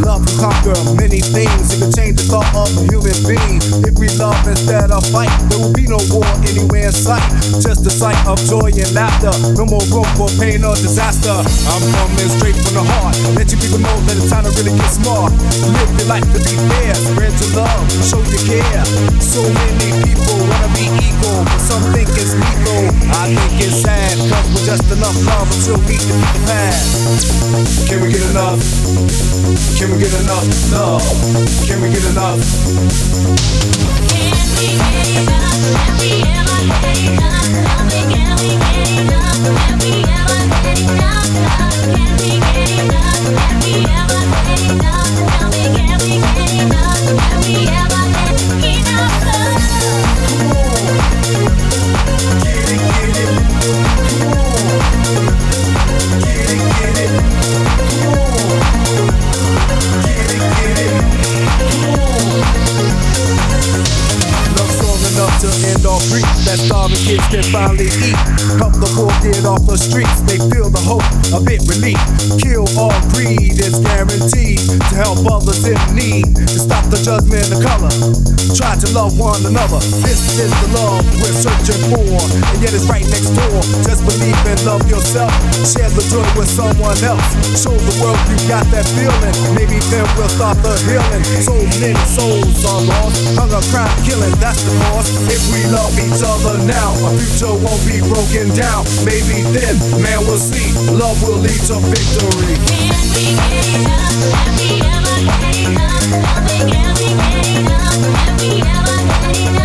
Love can conquer many things. It can change the thought of a human being. If we love instead of fight, there will be no war anywhere in sight. Just the sight of joy and laughter. No more room for pain or disaster. I'm coming straight from the heart. Let you people know that it's time to really get smart. Live your life to be fair. Spread your love. Show your care. So many people wanna be equal, but some think it's lethal. I think it's sad, cause with just enough love until we defeat the past. Can we get enough? Can we get enough love? Can we get enough? Can we get enough? to end all starving kids can finally eat. Help the poor off the streets, they feel the hope, a bit relief. Kill all greed, it's guaranteed to help others in need, to stop the judgment of color. Try to love one another. This is the love we're searching for, and yet it's right next door. Just believe and love yourself. Share the joy with someone else. Show the world you got that feeling. Maybe then we'll start the healing. So many souls are lost, hunger, crime, killing. That's the cause. If we love each other now, our future won't be broken down. Maybe then, man, we'll see. Love will lead to victory we ever day, happy every day, we ever day.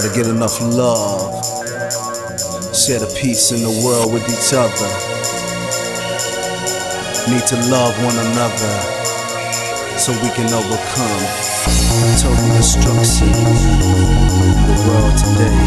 gotta get enough love. Share the peace in the world with each other. Need to love one another so we can overcome total destruction. The world today.